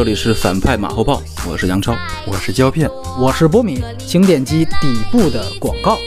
这里是反派马后炮，我是杨超，我是胶片，我是波米，请点击底部的广告。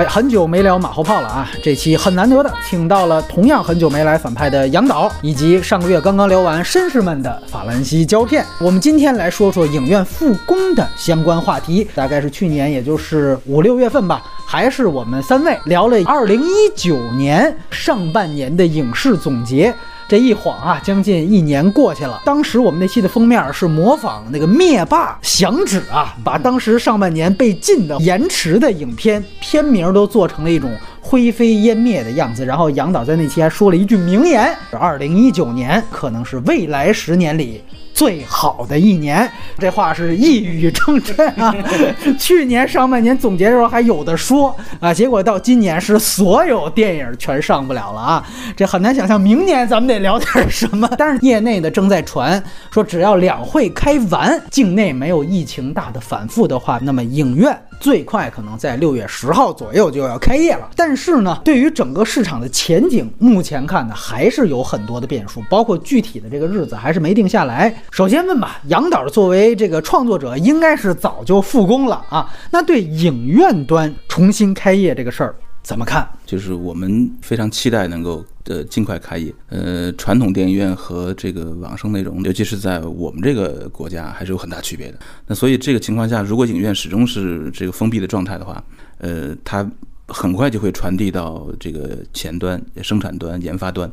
哎，很久没聊马后炮了啊！这期很难得的，请到了同样很久没来反派的杨导，以及上个月刚刚聊完绅士们的法兰西胶片。我们今天来说说影院复工的相关话题。大概是去年，也就是五六月份吧，还是我们三位聊了二零一九年上半年的影视总结。这一晃啊，将近一年过去了。当时我们那期的封面是模仿那个灭霸响指啊，把当时上半年被禁的延迟的影片片名都做成了一种灰飞烟灭的样子。然后杨导在那期还说了一句名言：二零一九年可能是未来十年里。最好的一年，这话是一语成谶啊！去年上半年总结的时候还有的说啊，结果到今年是所有电影全上不了了啊！这很难想象明年咱们得聊点什么。但是业内的正在传说，只要两会开完，境内没有疫情大的反复的话，那么影院最快可能在六月十号左右就要开业了。但是呢，对于整个市场的前景，目前看呢还是有很多的变数，包括具体的这个日子还是没定下来。首先问吧，杨导作为这个创作者，应该是早就复工了啊。那对影院端重新开业这个事儿怎么看？就是我们非常期待能够呃尽快开业。呃，传统电影院和这个网生内容，尤其是在我们这个国家，还是有很大区别的。那所以这个情况下，如果影院始终是这个封闭的状态的话，呃，它很快就会传递到这个前端、生产端、研发端。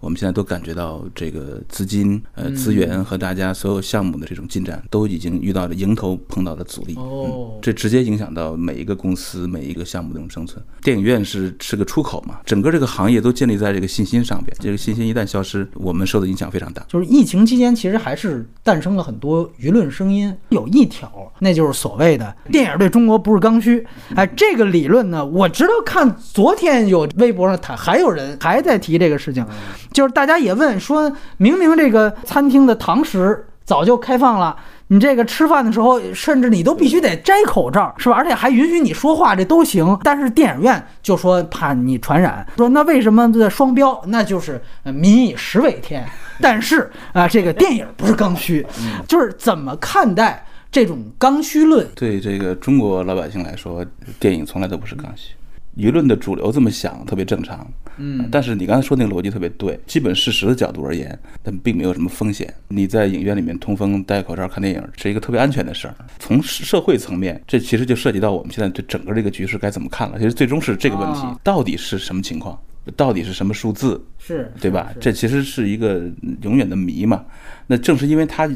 我们现在都感觉到这个资金、呃资源和大家所有项目的这种进展，都已经遇到了迎头碰到的阻力。哦，这直接影响到每一个公司、每一个项目的这种生存。电影院是是个出口嘛，整个这个行业都建立在这个信心上边。这个信心一旦消失，我们受的影响非常大。就是疫情期间，其实还是诞生了很多舆论声音。有一条，那就是所谓的电影对中国不是刚需。哎，这个理论呢，我知道看昨天有微博上他，还有人还在提这个事情。就是大家也问，说明明这个餐厅的堂食早就开放了，你这个吃饭的时候，甚至你都必须得摘口罩，是吧？而且还允许你说话，这都行。但是电影院就说怕你传染，说那为什么这双标？那就是民以食为天。但是啊，这个电影不是刚需，就是怎么看待这种刚需论？对这个中国老百姓来说，电影从来都不是刚需。舆论的主流这么想特别正常，嗯，但是你刚才说那个逻辑特别对，基本事实的角度而言，但并没有什么风险。你在影院里面通风、戴口罩看电影是一个特别安全的事儿。从社会层面，这其实就涉及到我们现在对整个这个局势该怎么看了。其实最终是这个问题，到底是什么情况，到底是什么数字，是对吧？这其实是一个永远的谜嘛。那正是因为它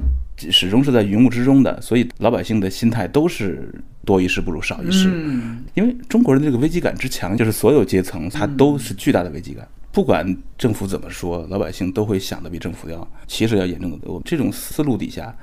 始终是在云雾之中的，所以老百姓的心态都是多一事不如少一事。嗯，因为中国人的这个危机感之强，就是所有阶层他都是巨大的危机感。不管政府怎么说，老百姓都会想的比政府要其实要严重的多。这种思路底下。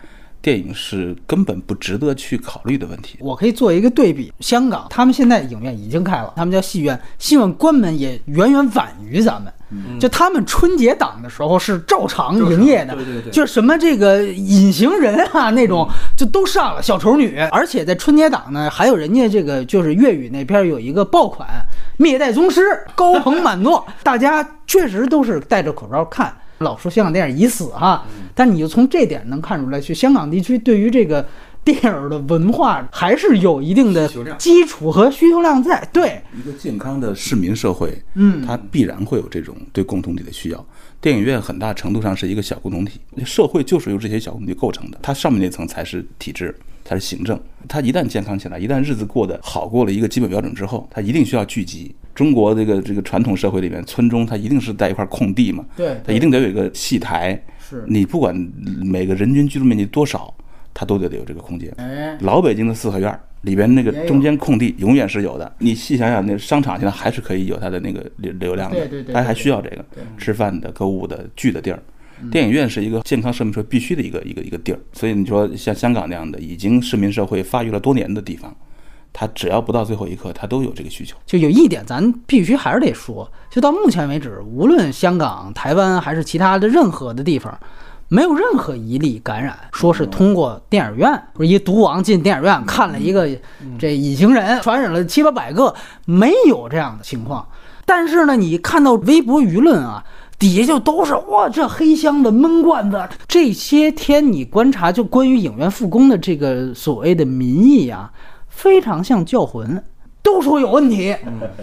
电影是根本不值得去考虑的问题。我可以做一个对比，香港他们现在影院已经开了，他们叫戏院，戏院关门也远远晚于咱们。就他们春节档的时候是照常营业的，对对对，就什么这个隐形人啊那种就都上了，小丑女，而且在春节档呢，还有人家这个就是粤语那边有一个爆款《灭代宗师》，高朋满座，大家确实都是戴着口罩看。老说香港电影已死哈，但你就从这点能看出来，去香港地区对于这个电影的文化还是有一定的基础和需求量在。对一个健康的市民社会，嗯，它必然会有这种对共同体的需要。电影院很大程度上是一个小共同体，社会就是由这些小共同体构成的，它上面那层才是体制，才是行政。它一旦健康起来，一旦日子过得好过了一个基本标准之后，它一定需要聚集。中国这个这个传统社会里面，村中它一定是在一块空地嘛，对，它一定得有一个戏台。是你不管每个人均居住面积多少，它都得有这个空间。哎，老北京的四合院里边那个中间空地永远是有的。你细想想，那商场现在还是可以有它的那个流流量的，对对对，它还需要这个吃饭的、购物的、聚的地儿。电影院是一个健康市民社会必须的一个一个一个地儿。所以你说像香港那样的已经市民社会发育了多年的地方。它只要不到最后一刻，它都有这个需求。就有一点，咱必须还是得说，就到目前为止，无论香港、台湾还是其他的任何的地方，没有任何一例感染，说是通过电影院，不是一毒王进电影院看了一个这隐形人，传染了七八百个，没有这样的情况。但是呢，你看到微博舆论啊，底下就都是哇，这黑箱子、闷罐子。这些天你观察，就关于影院复工的这个所谓的民意啊，非常像教魂。都说有问题，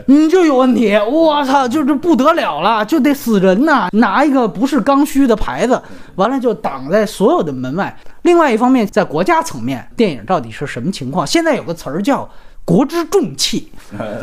你就有问题，我操，就是不得了了，就得死人呐！拿一个不是刚需的牌子，完了就挡在所有的门外。另外一方面，在国家层面，电影到底是什么情况？现在有个词儿叫“国之重器”，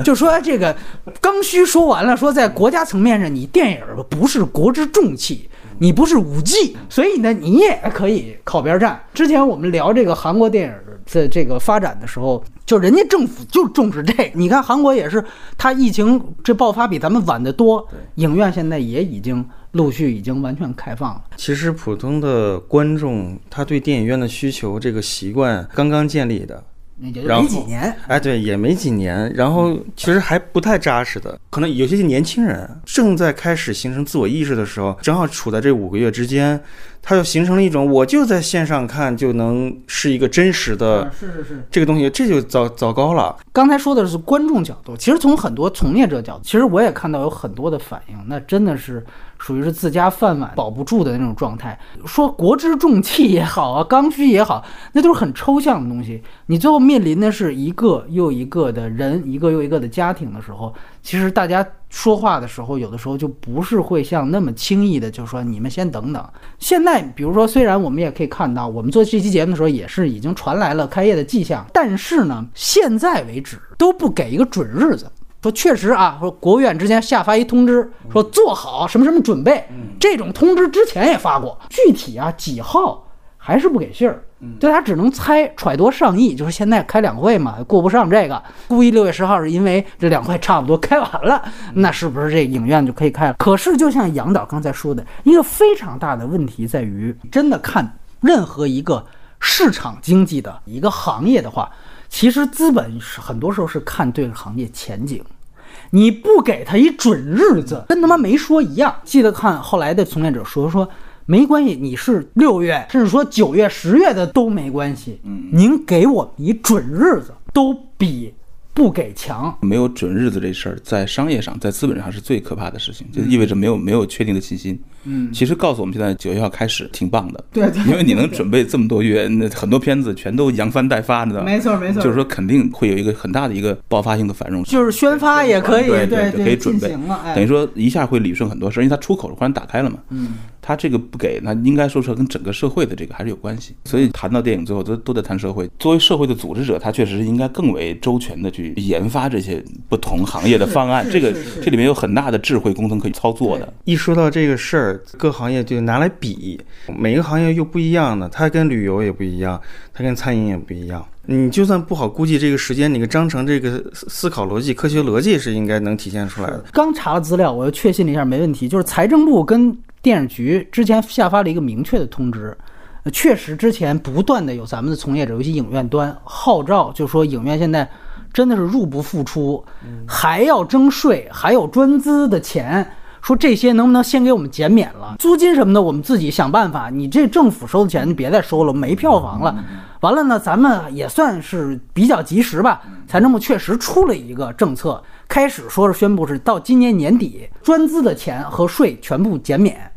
就说这个刚需说完了，说在国家层面上，你电影不是国之重器。你不是五 G，所以呢，你也可以靠边站。之前我们聊这个韩国电影的这个发展的时候，就人家政府就重视这。你看韩国也是，它疫情这爆发比咱们晚得多，影院现在也已经陆续已经完全开放了。其实普通的观众他对电影院的需求这个习惯刚刚建立的。没几年，哎，对，也没几年，然后其实还不太扎实的，可能有些年轻人正在开始形成自我意识的时候，正好处在这五个月之间。他就形成了一种，我就在线上看就能是一个真实的，是是是，这个东西这就糟糟糕了。刚才说的是观众角度，其实从很多从业者角度，其实我也看到有很多的反应，那真的是属于是自家饭碗保不住的那种状态。说国之重器也好啊，刚需也好，那都是很抽象的东西。你最后面临的是一个又一个的人，一个又一个的家庭的时候。其实大家说话的时候，有的时候就不是会像那么轻易的就说你们先等等。现在比如说，虽然我们也可以看到，我们做这期节目的时候也是已经传来了开业的迹象，但是呢，现在为止都不给一个准日子。说确实啊，说国务院之前下发一通知，说做好什么什么准备。这种通知之前也发过，具体啊几号还是不给信儿。对他只能猜揣度上意，就是现在开两会嘛，顾不上这个，估计六月十号是因为这两会差不多开完了，那是不是这影院就可以开了？可是就像杨导刚才说的，一个非常大的问题在于，真的看任何一个市场经济的一个行业的话，其实资本是很多时候是看对了行业前景，你不给他一准日子，跟他妈没说一样。记得看后来的从业者说说。没关系，你是六月，甚至说九月、十月的都没关系。嗯，您给我一准日子，都比不给强。没有准日子这事儿，在商业上，在资本上是最可怕的事情，就意味着没有没有确定的信心。嗯，其实告诉我们，现在九月要开始挺棒的，对，因为你能准备这么多月，那很多片子全都扬帆待发的，没错没错，就是说肯定会有一个很大的一个爆发性的繁荣，就是宣发也可以，对对可以准备，等于说一下会理顺很多事，因为它出口忽然打开了嘛，嗯，它这个不给，那应该说是跟整个社会的这个还是有关系，所以谈到电影最后都都在谈社会，作为社会的组织者，他确实是应该更为周全的去研发这些不同行业的方案，这个这里面有很大的智慧工程可以操作的。一说到这个事儿，各行业就。就拿来比，每个行业又不一样的，它跟旅游也不一样，它跟餐饮也不一样。你就算不好估计这个时间，你个章程这个思考逻辑、科学逻辑是应该能体现出来的。刚查了资料，我又确信了一下，没问题。就是财政部跟电影局之前下发了一个明确的通知，确实之前不断的有咱们的从业者，尤其影院端号召，就说影院现在真的是入不敷出，还要征税，还有专资的钱。说这些能不能先给我们减免了？租金什么的，我们自己想办法。你这政府收的钱，你别再收了，没票房了。完了呢，咱们也算是比较及时吧。财政部确实出了一个政策，开始说是宣布是到今年年底，专资的钱和税全部减免。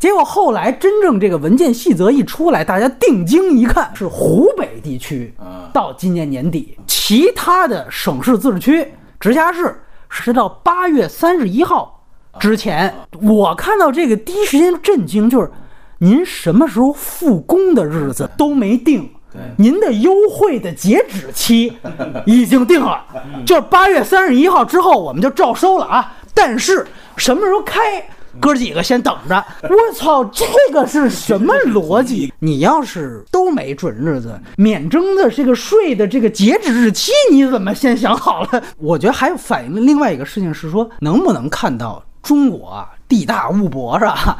结果后来真正这个文件细则一出来，大家定睛一看，是湖北地区到今年年底，其他的省市自治区、直辖市是到八月三十一号。之前我看到这个第一时间震惊，就是您什么时候复工的日子都没定，您的优惠的截止期 已经定了，就是八月三十一号之后我们就照收了啊。但是什么时候开，哥几个先等着。我操，这个是什么逻辑？你要是都没准日子，免征的这个税的这个截止日期，你怎么先想好了？我觉得还反映的另外一个事情是说，能不能看到？中国啊，地大物博是吧？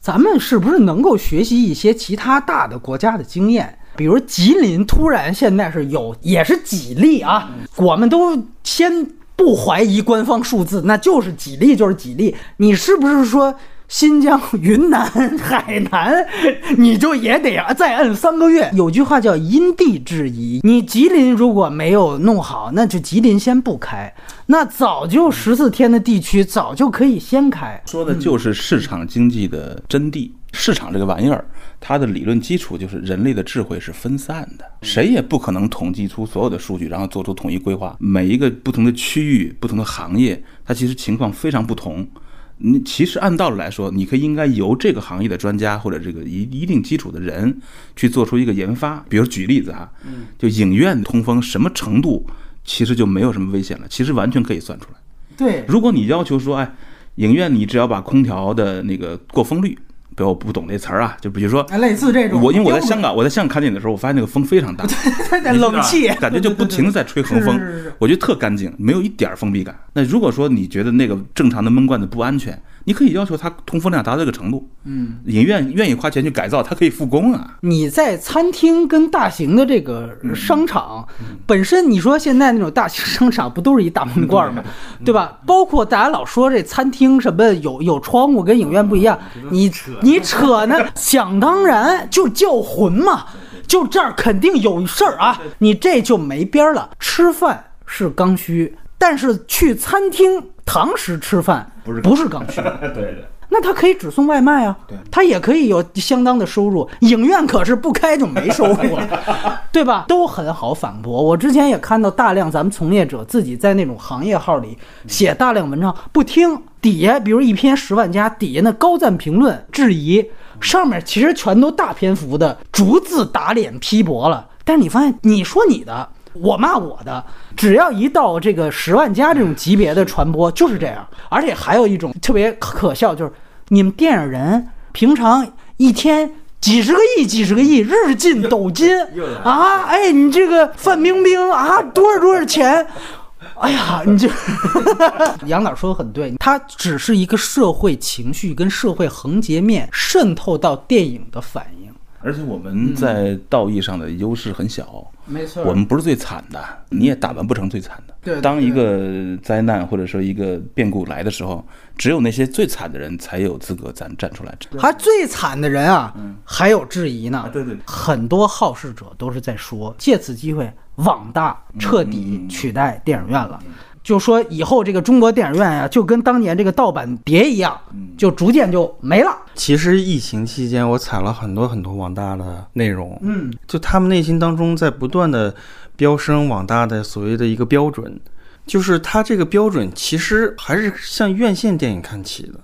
咱们是不是能够学习一些其他大的国家的经验？比如吉林突然现在是有，也是几例啊？我们都先不怀疑官方数字，那就是几例就是几例。你是不是说新疆、云南、海南，你就也得再摁三个月。有句话叫因地制宜，你吉林如果没有弄好，那就吉林先不开。那早就十四天的地区早就可以先开。说的就是市场经济的真谛。市场这个玩意儿，它的理论基础就是人类的智慧是分散的，谁也不可能统计出所有的数据，然后做出统一规划。每一个不同的区域、不同的行业，它其实情况非常不同。你其实按道理来说，你可以应该由这个行业的专家或者这个一一定基础的人去做出一个研发。比如举例子哈，就影院通风什么程度，其实就没有什么危险了。其实完全可以算出来。对，如果你要求说，哎，影院你只要把空调的那个过风率。比如我不懂这词儿啊，就比如说类似这种，我因为我在香港，我在香港看电影的时候，我发现那个风 非常大，冷气感觉就不停的在吹横风，我觉得特干净，没有一点封闭感。那如果说你觉得那个正常的闷罐子不安全。你可以要求它通风量达到这个程度，嗯，影院愿意花钱去改造，它可以复工啊。你在餐厅跟大型的这个商场本身，你说现在那种大型商场不都是一大闷罐吗？对吧？包括大家老说这餐厅什么有有窗户跟影院不一样，你 你扯呢？想当然就叫魂嘛，就这儿肯定有事儿啊，你这就没边儿了。吃饭是刚需。但是去餐厅堂食吃饭不是不是刚需，对对，那他可以只送外卖啊，对，他也可以有相当的收入。影院可是不开就没收入 了，对吧？都很好反驳。我之前也看到大量咱们从业者自己在那种行业号里写大量文章，不听底下，比如一篇十万加底下那高赞评论质疑，上面其实全都大篇幅的逐字打脸批驳了。但是你发现，你说你的。我骂我的，只要一到这个十万加这种级别的传播就是这样，而且还有一种特别可笑，就是你们电影人平常一天几十个亿、几十个亿，日进斗金啊！哎，你这个范冰冰啊，多少多少钱？哎呀，你这 杨导说的很对，它只是一个社会情绪跟社会横截面渗透到电影的反应。而且我们在道义上的优势很小，没错，我们不是最惨的，你也打扮不成最惨的。对，当一个灾难或者说一个变故来的时候，只有那些最惨的人才有资格咱站出来。还最惨的人啊，还有质疑呢。对对，很多好事者都是在说，借此机会，网大彻底取代电影院了。就说以后这个中国电影院呀，就跟当年这个盗版碟一样，就逐渐就没了。其实疫情期间，我采了很多很多网大的内容，嗯，就他们内心当中在不断的飙升网大的所谓的一个标准，就是它这个标准其实还是向院线电影看齐的。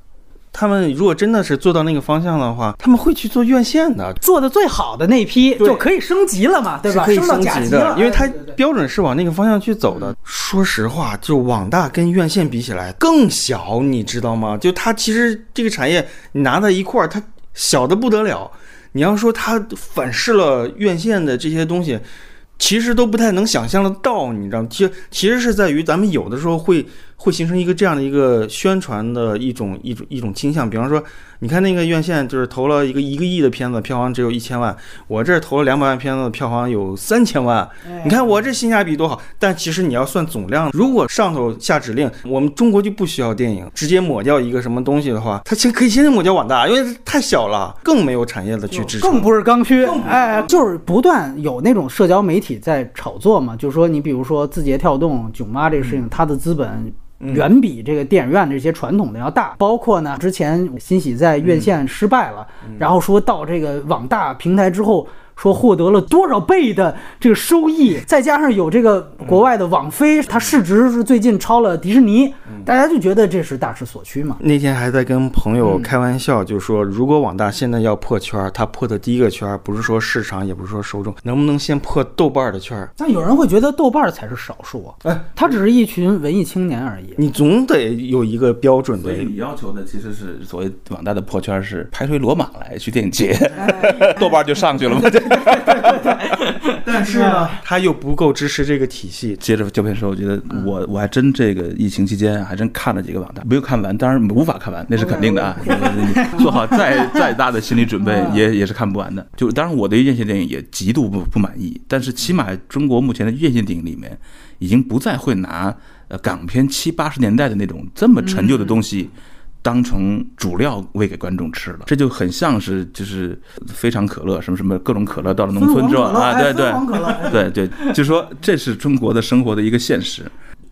他们如果真的是做到那个方向的话，他们会去做院线的，做的最好的那批就可以升级了嘛，对吧？可以升级的，因为它标准是往那个方向去走的。说实话，就网大跟院线比起来更小，你知道吗？就它其实这个产业你拿在一块儿，它小的不得了。你要说它反噬了院线的这些东西。其实都不太能想象得到，你知道，其实其实是在于咱们有的时候会会形成一个这样的一个宣传的一种一种一种倾向，比方说。你看那个院线，就是投了一个一个亿的片子，票房只有一千万。我这投了两百万片子，票房有三千万。你看我这性价比多好。但其实你要算总量，如果上头下指令，我们中国就不需要电影，直接抹掉一个什么东西的话，它先可以先抹掉网大，因为太小了，更没有产业的去支撑，更不是刚需。哎，就是不断有那种社交媒体在炒作嘛，就是说你比如说字节跳动、囧妈这个事情，它的资本。远比这个电影院这些传统的要大，包括呢，之前欣喜在院线失败了，然后说到这个网大平台之后。说获得了多少倍的这个收益，再加上有这个国外的网飞，它市值是最近超了迪士尼，大家就觉得这是大势所趋嘛。那天还在跟朋友开玩笑，就说如果网大现在要破圈，它破的第一个圈不是说市场，也不是说受众，能不能先破豆瓣的圈？但有人会觉得豆瓣才是少数啊，哎，它只是一群文艺青年而已。你总得有一个标准的。所以你要求的其实是所谓网大的破圈是拍回罗马来去电影节，豆瓣就上去了吗？对对对，但是呢，他又不够支持这个体系。接着胶片说，我觉得我我还真这个疫情期间还真看了几个网大，没有看完，当然无法看完，那是肯定的啊。做好再再大的心理准备，也也是看不完的。就当然我对院线电影也极度不不满意，但是起码中国目前的院线电影里面，已经不再会拿呃港片七八十年代的那种这么陈旧的东西。当成主料喂给观众吃了，这就很像是就是非常可乐什么什么各种可乐到了农村之后啊，对对。对对，就说这是中国的生活的一个现实。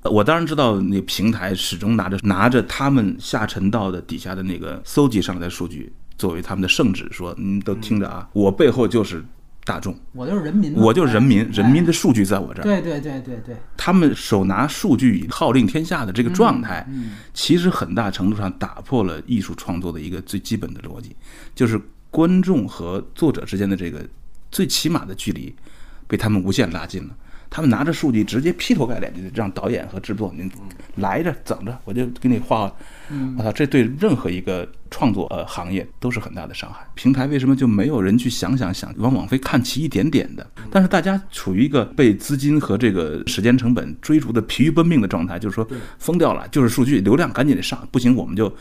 我当然知道，那平台始终拿着拿着他们下沉到的底下的那个搜集上来的数据作为他们的圣旨，说你都听着啊，我背后就是大众，我就是人民，我就是人民，人民的数据在我这儿。对对对对对，他们手拿数据以号令天下的这个状态，其实很大程度上打破了艺术创作的一个最基本的逻辑，就是观众和作者之间的这个最起码的距离被他们无限拉近了。他们拿着数据直接劈头盖脸就让导演和制作您来着整着，我就给你画。我操，这对任何一个创作呃行业都是很大的伤害。平台为什么就没有人去想想想往网飞看齐一点点的？但是大家处于一个被资金和这个时间成本追逐的疲于奔命的状态，就是说疯掉了，就是数据流量赶紧得上，不行我们就。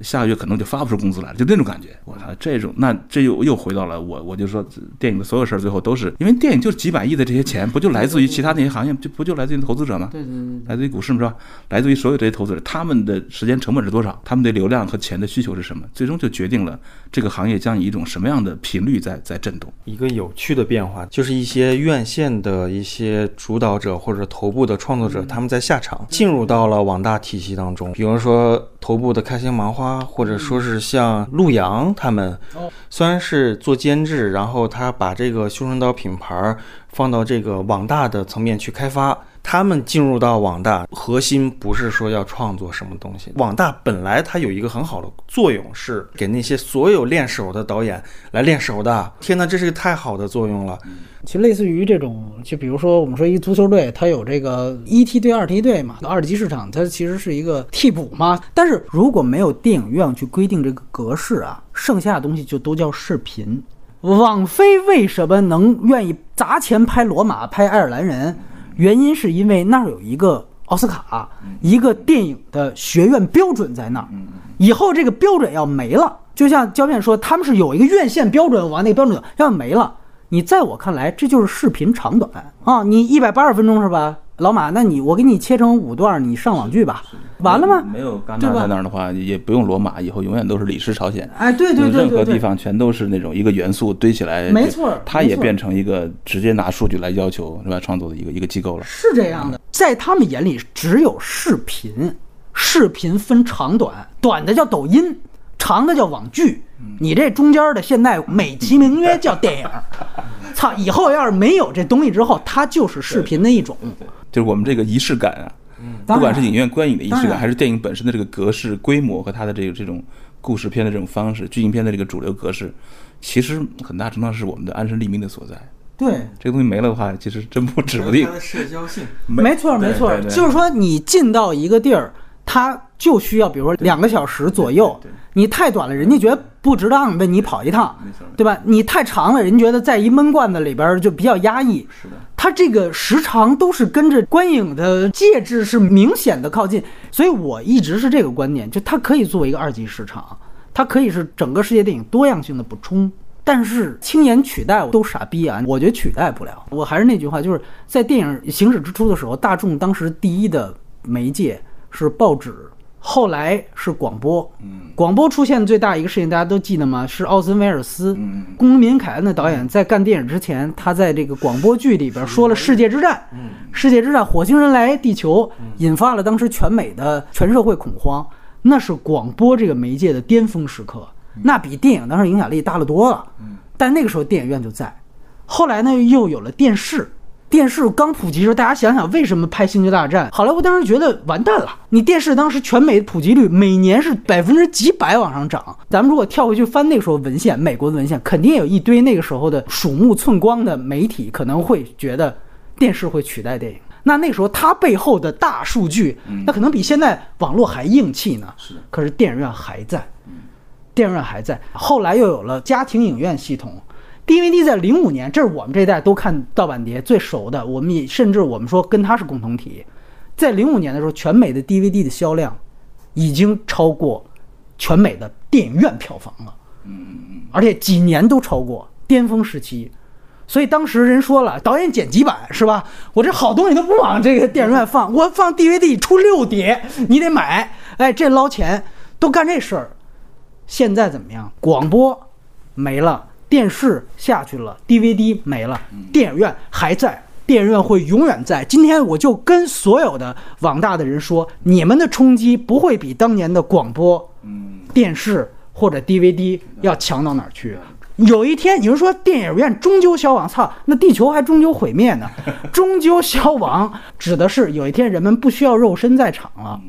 下个月可能就发不出工资来了，就那种感觉。我操，这种那这又又回到了我，我就说电影的所有事儿最后都是因为电影就是几百亿的这些钱，不就来自于其他那些行业，就不就来自于投资者吗？对对对，来自于股市是吧？来自于所有这些投资者，他们的时间成本是多少？他们对流量和钱的需求是什么？最终就决定了这个行业将以一种什么样的频率在在震动。一个有趣的变化就是一些院线的一些主导者或者头部的创作者，他们在下场进入到了网大体系当中，比如说头部的开心麻花，或者说是。像陆阳他们，虽然是做监制，然后他把这个修身刀品牌放到这个网大的层面去开发。他们进入到网大，核心不是说要创作什么东西。网大本来它有一个很好的作用，是给那些所有练手的导演来练手的。天哪，这是个太好的作用了。其实类似于这种，就比如说我们说一足球队，它有这个一梯队、二梯队嘛，二级市场它其实是一个替补嘛。但是如果没有电影院去规定这个格式啊，剩下的东西就都叫视频。网飞为什么能愿意砸钱拍《罗马》、拍《爱尔兰人》？原因是因为那儿有一个奥斯卡，一个电影的学院标准在那儿。以后这个标准要没了，就像胶片说，他们是有一个院线标准，完那个标准要没了，你在我看来这就是视频长短啊，你一百八十分钟是吧？老马，那你我给你切成五段，你上网剧吧，完了吗？没有戛纳在那儿的话，也不用罗马，以后永远都是李氏朝鲜。哎，对对对任何地方全都是那种一个元素堆起来，没错，它也变成一个直接拿数据来要求是吧？创作的一个一个机构了。是这样的，在他们眼里只有视频，视频分长短，短的叫抖音，长的叫网剧，你这中间的现在美其名曰叫电影。操，以后要是没有这东西之后，它就是视频的一种。就是我们这个仪式感啊，不管是影院观影的仪式感，还是电影本身的这个格式、规模和它的这个这种故事片的这种方式、剧情片的这个主流格式，其实很大程度上是我们的安身立命的所在。对，这个东西没了的话，其实真不指不定。它的社交性，没错没错，就是说你进到一个地儿，它就需要，比如说两个小时左右。你太短了，人家觉得不值当为你跑一趟，对吧？你太长了，人觉得在一闷罐子里边就比较压抑。是的，它这个时长都是跟着观影的介质是明显的靠近，所以我一直是这个观点，就它可以作为一个二级市场，它可以是整个世界电影多样性的补充。但是轻言取代都傻逼啊！我觉得取代不了。我还是那句话，就是在电影行驶之初的时候，大众当时第一的媒介是报纸。后来是广播，广播出现最大一个事情，大家都记得吗？是奥森威尔斯，公民凯恩的导演在干电影之前，他在这个广播剧里边说了《世界之战》，世界之战，火星人来地球，引发了当时全美的全社会恐慌。那是广播这个媒介的巅峰时刻，那比电影当时影响力大了多了。但那个时候电影院就在，后来呢又有了电视。电视刚普及时，候，大家想想为什么拍《星球大战》？好莱坞当时觉得完蛋了。你电视当时全美普及率每年是百分之几百往上涨。咱们如果跳回去翻那个时候文献，美国的文献，肯定有一堆那个时候的鼠目寸光的媒体可能会觉得电视会取代电影。那那时候它背后的大数据，那可能比现在网络还硬气呢。是可是电影院还在，电影院还在。后来又有了家庭影院系统。DVD 在零五年，这是我们这一代都看盗版碟最熟的。我们也甚至我们说跟它是共同体。在零五年的时候，全美的 DVD 的销量已经超过全美的电影院票房了。嗯嗯嗯，而且几年都超过巅峰时期。所以当时人说了，导演剪辑版是吧？我这好东西都不往这个电影院放，我放 DVD 出六碟，你得买。哎，这捞钱。都干这事儿。现在怎么样？广播没了，电视下去了，DVD 没了，电影院还在，电影院会永远在。今天我就跟所有的网大的人说，你们的冲击不会比当年的广播、电视或者 DVD 要强到哪儿去。有一天，有人说电影院终究消亡？操，那地球还终究毁灭呢？终究消亡指的是有一天人们不需要肉身在场了，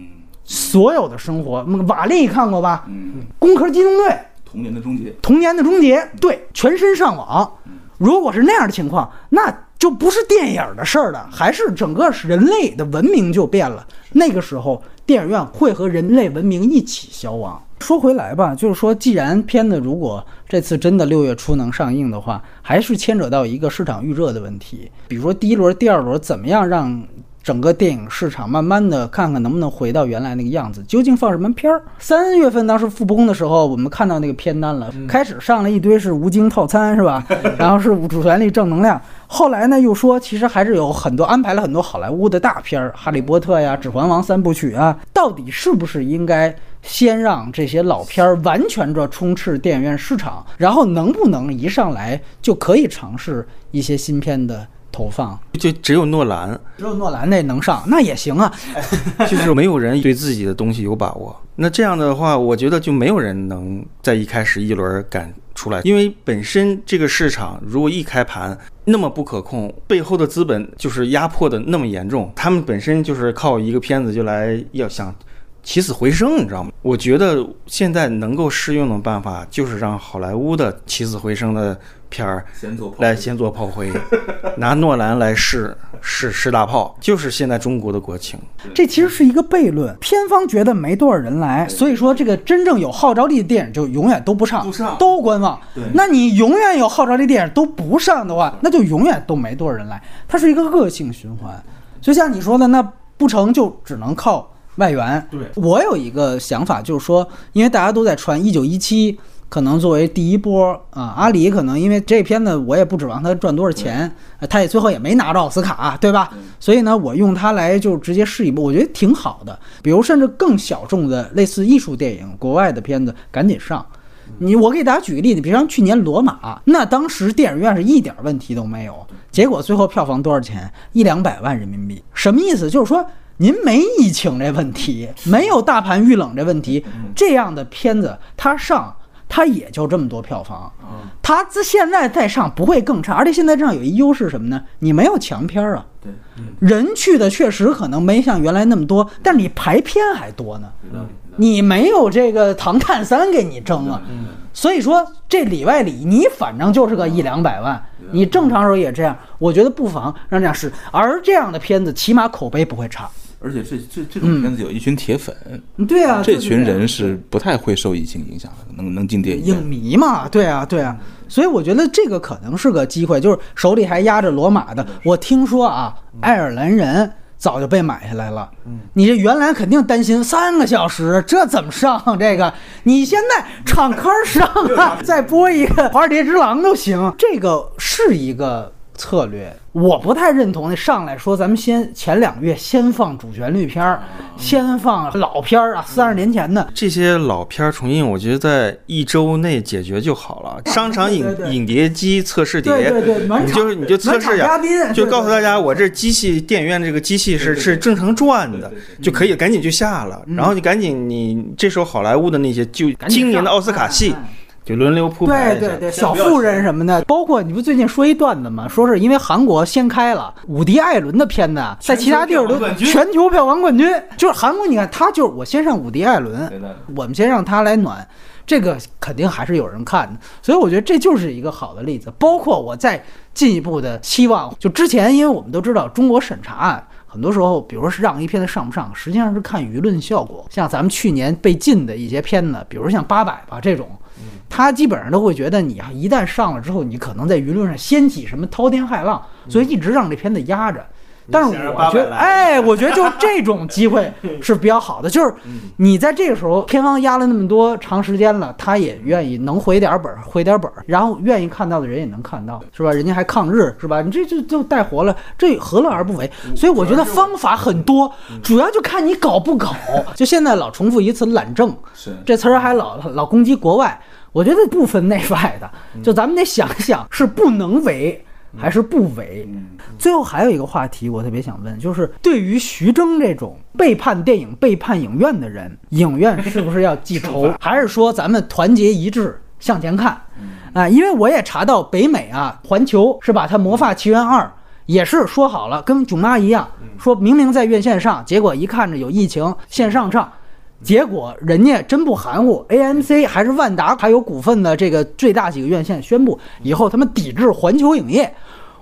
所有的生活，瓦力看过吧？嗯，攻壳机动队，童年的终结，童年的终结，对，全身上网。如果是那样的情况，那就不是电影的事儿了，还是整个人类的文明就变了。那个时候，电影院会和人类文明一起消亡。说回来吧，就是说，既然片子如果这次真的六月初能上映的话，还是牵扯到一个市场预热的问题。比如说第一轮、第二轮，怎么样让整个电影市场慢慢的看看能不能回到原来那个样子？究竟放什么片儿？三月份当时复工的时候，我们看到那个片单了，开始上了一堆是吴京套餐是吧？然后是主旋律正能量。后来呢，又说其实还是有很多安排了很多好莱坞的大片儿，《哈利波特》呀，《指环王》三部曲啊，到底是不是应该先让这些老片儿完全的充斥电影院市场，然后能不能一上来就可以尝试一些新片的投放？就只有诺兰，只有诺兰那能上，那也行啊。就是没有人对自己的东西有把握。那这样的话，我觉得就没有人能在一开始一轮敢出来，因为本身这个市场如果一开盘那么不可控，背后的资本就是压迫的那么严重，他们本身就是靠一个片子就来要想起死回生，你知道吗？我觉得现在能够适用的办法就是让好莱坞的起死回生的片儿先做来先做炮灰，拿诺兰来试试试大炮，就是现在中国的国情。这其实是一个悖论，片方觉得没多少人来，所以说这个真正有号召力的电影就永远都不上，不上都观望。那你永远有号召力电影都不上的话，那就永远都没多少人来，它是一个恶性循环。就像你说的，那不成就只能靠外援。对我有一个想法，就是说，因为大家都在传《一九一七》。可能作为第一波啊，阿里可能因为这片子我也不指望他赚多少钱，呃他也最后也没拿着奥斯卡，对吧？所以呢，我用它来就直接试一波，我觉得挺好的。比如甚至更小众的类似艺术电影，国外的片子赶紧上。你我给大家举个例子，比如像去年《罗马》，那当时电影院是一点问题都没有，结果最后票房多少钱？一两百万人民币。什么意思？就是说您没疫情这问题，没有大盘遇冷这问题，这样的片子它上。它也就这么多票房，它自现在再上不会更差，而且现在这样有一优势什么呢？你没有强片儿啊，对，人去的确实可能没像原来那么多，但你排片还多呢，你没有这个《唐探三》给你争啊，所以说这里外里你反正就是个一两百万，你正常时候也这样，我觉得不妨让这样试，而这样的片子起码口碑不会差。而且这这这种片子有一群铁粉，对啊，这群人是不太会受疫情影响的，能能进电影院。影迷嘛，对啊，对啊，所以我觉得这个可能是个机会，就是手里还压着罗马的。我听说啊，爱尔兰人早就被买下来了。你这原来肯定担心三个小时，这怎么上这个？你现在敞开上啊，再播一个《华尔街之狼》都行，这个是一个策略。我不太认同那上来说，咱们先前两个月先放主旋律片儿，先放老片儿啊，三十年前的。这些老片儿重映，我觉得在一周内解决就好了。商场影影碟机测试碟，对对对你就是你就测试一下，就告诉大家，我这机器电影院这个机器是是正常转的，就可以赶紧就下了。然后你赶紧，你这时候好莱坞的那些就今年的奥斯卡戏就轮流铺排。对对对，小妇人什么的，包括你不最近说一段子吗？说是因为韩国先开了伍迪·艾伦的片子啊，在其他地儿都全球票房冠军，就是韩国，你看他就是我先上伍迪·艾伦，我们先让他来暖，这个肯定还是有人看的，所以我觉得这就是一个好的例子。包括我再进一步的期望，就之前因为我们都知道中国审查案。很多时候，比如说是让一片子上不上，实际上是看舆论效果。像咱们去年被禁的一些片子，比如像《八佰》吧这种，他基本上都会觉得你一旦上了之后，你可能在舆论上掀起什么滔天骇浪，所以一直让这片子压着。但是我觉得，哎，我觉得就这种机会 是比较好的，就是你在这个时候，片方压了那么多长时间了，他也愿意能回点本儿，回点本儿，然后愿意看到的人也能看到，是吧？人家还抗日，是吧？你这就就带活了，这何乐而不为？所以我觉得方法很多，主要就看你搞不搞。就现在老重复一次“懒政”，是这词儿还老老攻击国外，我觉得不分内外的，就咱们得想一想，是不能为还是不为。最后还有一个话题，我特别想问，就是对于徐峥这种背叛电影、背叛影院的人，影院是不是要记仇，还是说咱们团结一致向前看？啊，因为我也查到北美啊，环球是把？它《魔法奇缘二》也是说好了，跟囧妈一样，说明明在院线上，结果一看着有疫情，线上上。结果人家真不含糊，AMC 还是万达还有股份的这个最大几个院线宣布以后他们抵制环球影业。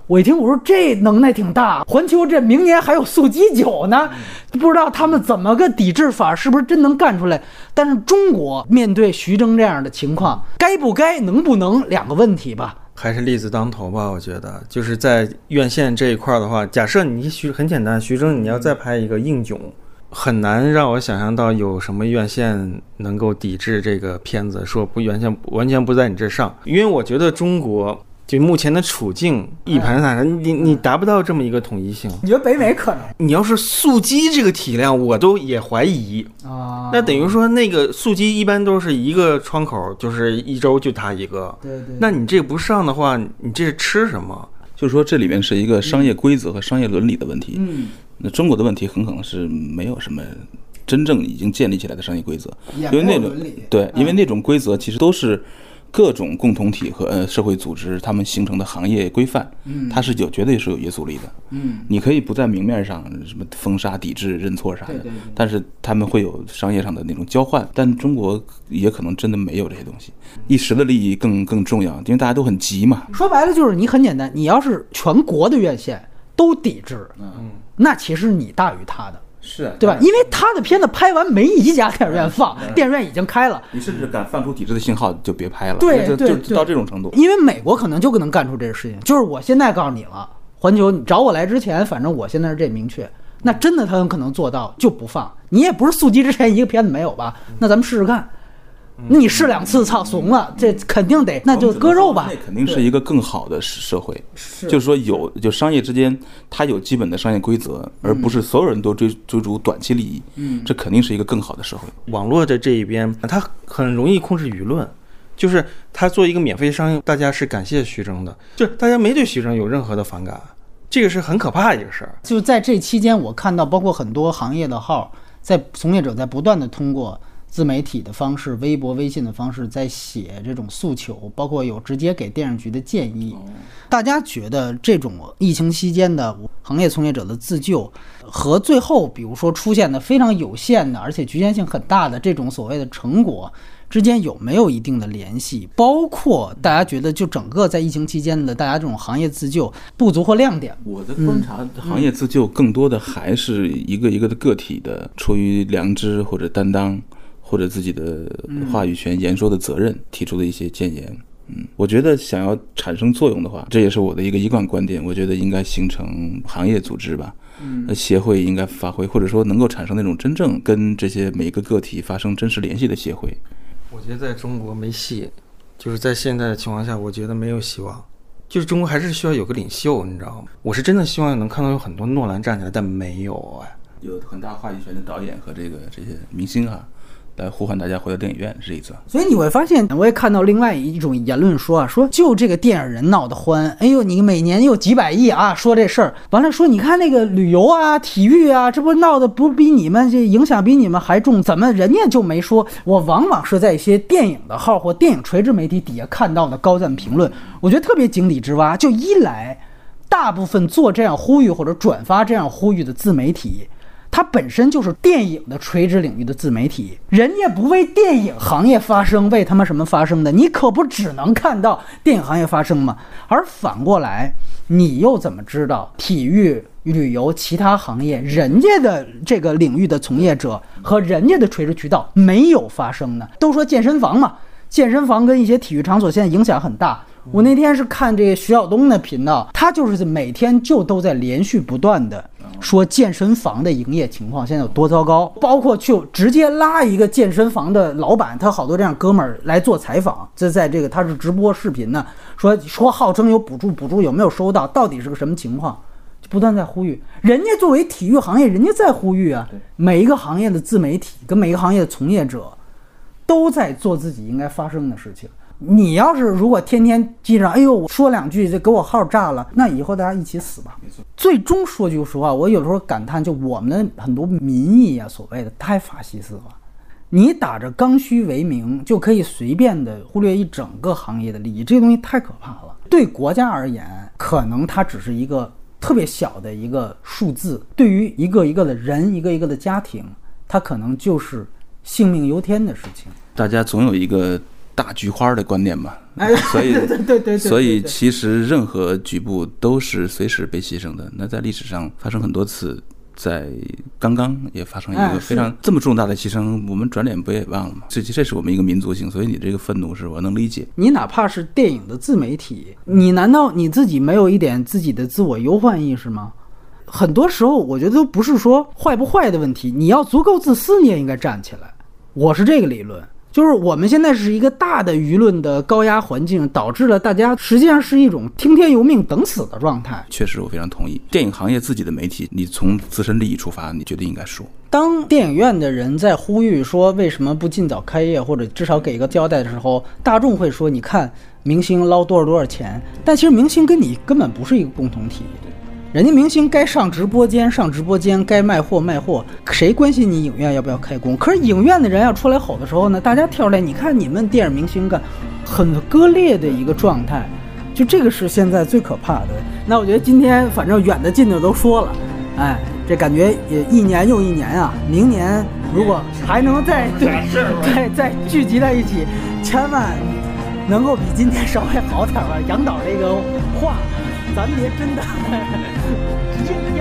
我一听我说这能耐挺大，环球这明年还有速激九呢，不知道他们怎么个抵制法，是不是真能干出来？但是中国面对徐峥这样的情况，该不该能不能两个问题吧？还是例子当头吧，我觉得就是在院线这一块的话，假设你徐很简单，徐峥你要再拍一个硬囧，很难让我想象到有什么院线能够抵制这个片子，说不院线完全不在你这上，因为我觉得中国就目前的处境一盘散沙，你你达不到这么一个统一性。你觉得北美可能你要是素鸡这个体量，我都也怀疑。啊？那等于说，那个素鸡一般都是一个窗口，就是一周就它一个。对对那你这不上的话，你这是吃什么？就是说这里面是一个商业规则和商业伦理的问题。嗯，那中国的问题很可能是没有什么真正已经建立起来的商业规则，因为那种对，嗯因为那种规则其实都是各种共同体和呃社会组织他们形成的行业规范，嗯它是有绝对是有约束力的。嗯，你可以不在明面上什么封杀、抵制、认错啥的，对对对但是他们会有商业上的那种交换。但中国也可能真的没有这些东西，一时的利益更更重要，因为大家都很急嘛。说白了就是你很简单，你要是全国的院线都抵制，嗯，那其实你大于他的，是啊，对吧？因为他的片子拍完没一家电影院放，电影院已经开了。你甚至敢放出抵制的信号，就别拍了。对对对就就就到这种程度。因为美国可能就能干出这个事情，就是我现在告诉你了，环球，你找我来之前，反正我现在是这明确。那真的他很可能做到就不放，你也不是速激之前一个片子没有吧？那咱们试试看。那你试两次，操，怂了，这肯定得，那就割肉吧那。肯定是一个更好的社会。是就是说有就商业之间，它有基本的商业规则，而不是所有人都追追逐短期利益。嗯这肯定是一个更好的社会。网络的这一边，它很容易控制舆论。就是它做一个免费商业，大家是感谢徐峥的，就是大家没对徐峥有任何的反感，这个是很可怕的一个事儿。就在这期间，我看到包括很多行业的号，在从业者在不断的通过自媒体的方式、微博、微信的方式在写这种诉求，包括有直接给电视局的建议。大家觉得这种疫情期间的行业从业者的自救，和最后比如说出现的非常有限的，而且局限性很大的这种所谓的成果。之间有没有一定的联系？包括大家觉得，就整个在疫情期间的大家这种行业自救不足或亮点，我的观察，行业自救更多的还是一个一个的个体的，出于良知或者担当，或者自己的话语权、言说的责任提出的一些谏言。嗯，我觉得想要产生作用的话，这也是我的一个一贯观点。我觉得应该形成行业组织吧，嗯，协会应该发挥，或者说能够产生那种真正跟这些每一个个体发生真实联系的协会。我觉得在中国没戏，就是在现在的情况下，我觉得没有希望。就是中国还是需要有个领袖，你知道吗？我是真的希望能看到有很多诺兰站起来，但没有哎。有很大话语权的导演和这个这些明星哈、来呼唤大家回到电影院是一则。所以你会发现，我也看到另外一种言论说啊，说就这个电影人闹得欢，哎呦，你每年有几百亿啊，说这事儿，完了说你看那个旅游啊、体育啊，这不闹得不比你们这影响比你们还重，怎么人家就没说？我往往是在一些电影的号或电影垂直媒体底下看到的高赞评论，我觉得特别井底之蛙。就一来，大部分做这样呼吁或者转发这样呼吁的自媒体。它本身就是电影的垂直领域的自媒体，人家不为电影行业发声，为他妈什么发声的？你可不只能看到电影行业发声吗？而反过来，你又怎么知道体育、旅游、其他行业人家的这个领域的从业者和人家的垂直渠道没有发声呢？都说健身房嘛，健身房跟一些体育场所现在影响很大。我那天是看这个徐晓东的频道，他就是每天就都在连续不断的说健身房的营业情况现在有多糟糕，包括就直接拉一个健身房的老板，他好多这样哥们儿来做采访，这在这个他是直播视频呢，说说号称有补助，补助有没有收到，到底是个什么情况？就不断在呼吁，人家作为体育行业，人家在呼吁啊，每一个行业的自媒体跟每一个行业的从业者都在做自己应该发生的事情。你要是如果天天记着，哎呦，我说两句就给我号炸了，那以后大家一起死吧。最终说句实话，我有时候感叹，就我们的很多民意啊，所谓的太法西斯化。你打着刚需为名，就可以随便的忽略一整个行业的利益，这个东西太可怕了。对国家而言，可能它只是一个特别小的一个数字；对于一个一个的人、一个一个的家庭，它可能就是性命由天的事情。大家总有一个大菊花的观念吧，哎，所以对对对对，所以其实任何局部都是随时被牺牲的。那在历史上发生很多次，在刚刚也发生一哎个非常这么重大的牺牲，我们转脸不也忘了吗？这这是我们一个民族性，所以你这个愤怒是我能理解。你哪怕是电影的自媒体，你难道你自己没有一点自己的自我忧患意识吗？很多时候，我觉得都不是说坏不坏的问题，你要足够自私，你也应该站起来。我是这个理论，就是我们现在是一个大的舆论的高压环境，导致了大家实际上是一种听天由命、等死的状态。确实，我非常同意。电影行业自己的媒体，你从自身利益出发，你绝对应该说。当电影院的人在呼吁说为什么不尽早开业，或者至少给一个交代的时候，大众会说：“你看明星捞多少多少钱。”但其实明星跟你根本不是一个共同体。人家明星该上直播间上直播间，该卖货卖货，谁关心你影院要不要开工？可是影院的人要出来吼的时候呢，大家跳出来，你看你们电影明星干，很割裂的一个状态，就这个是现在最可怕的。那我觉得今天反正远的近的都说了，哎，这感觉也一年又一年啊，明年如果还能再对再再聚集在一起，千万能够比今天稍微好点吧。杨导这个话，咱别真的直接。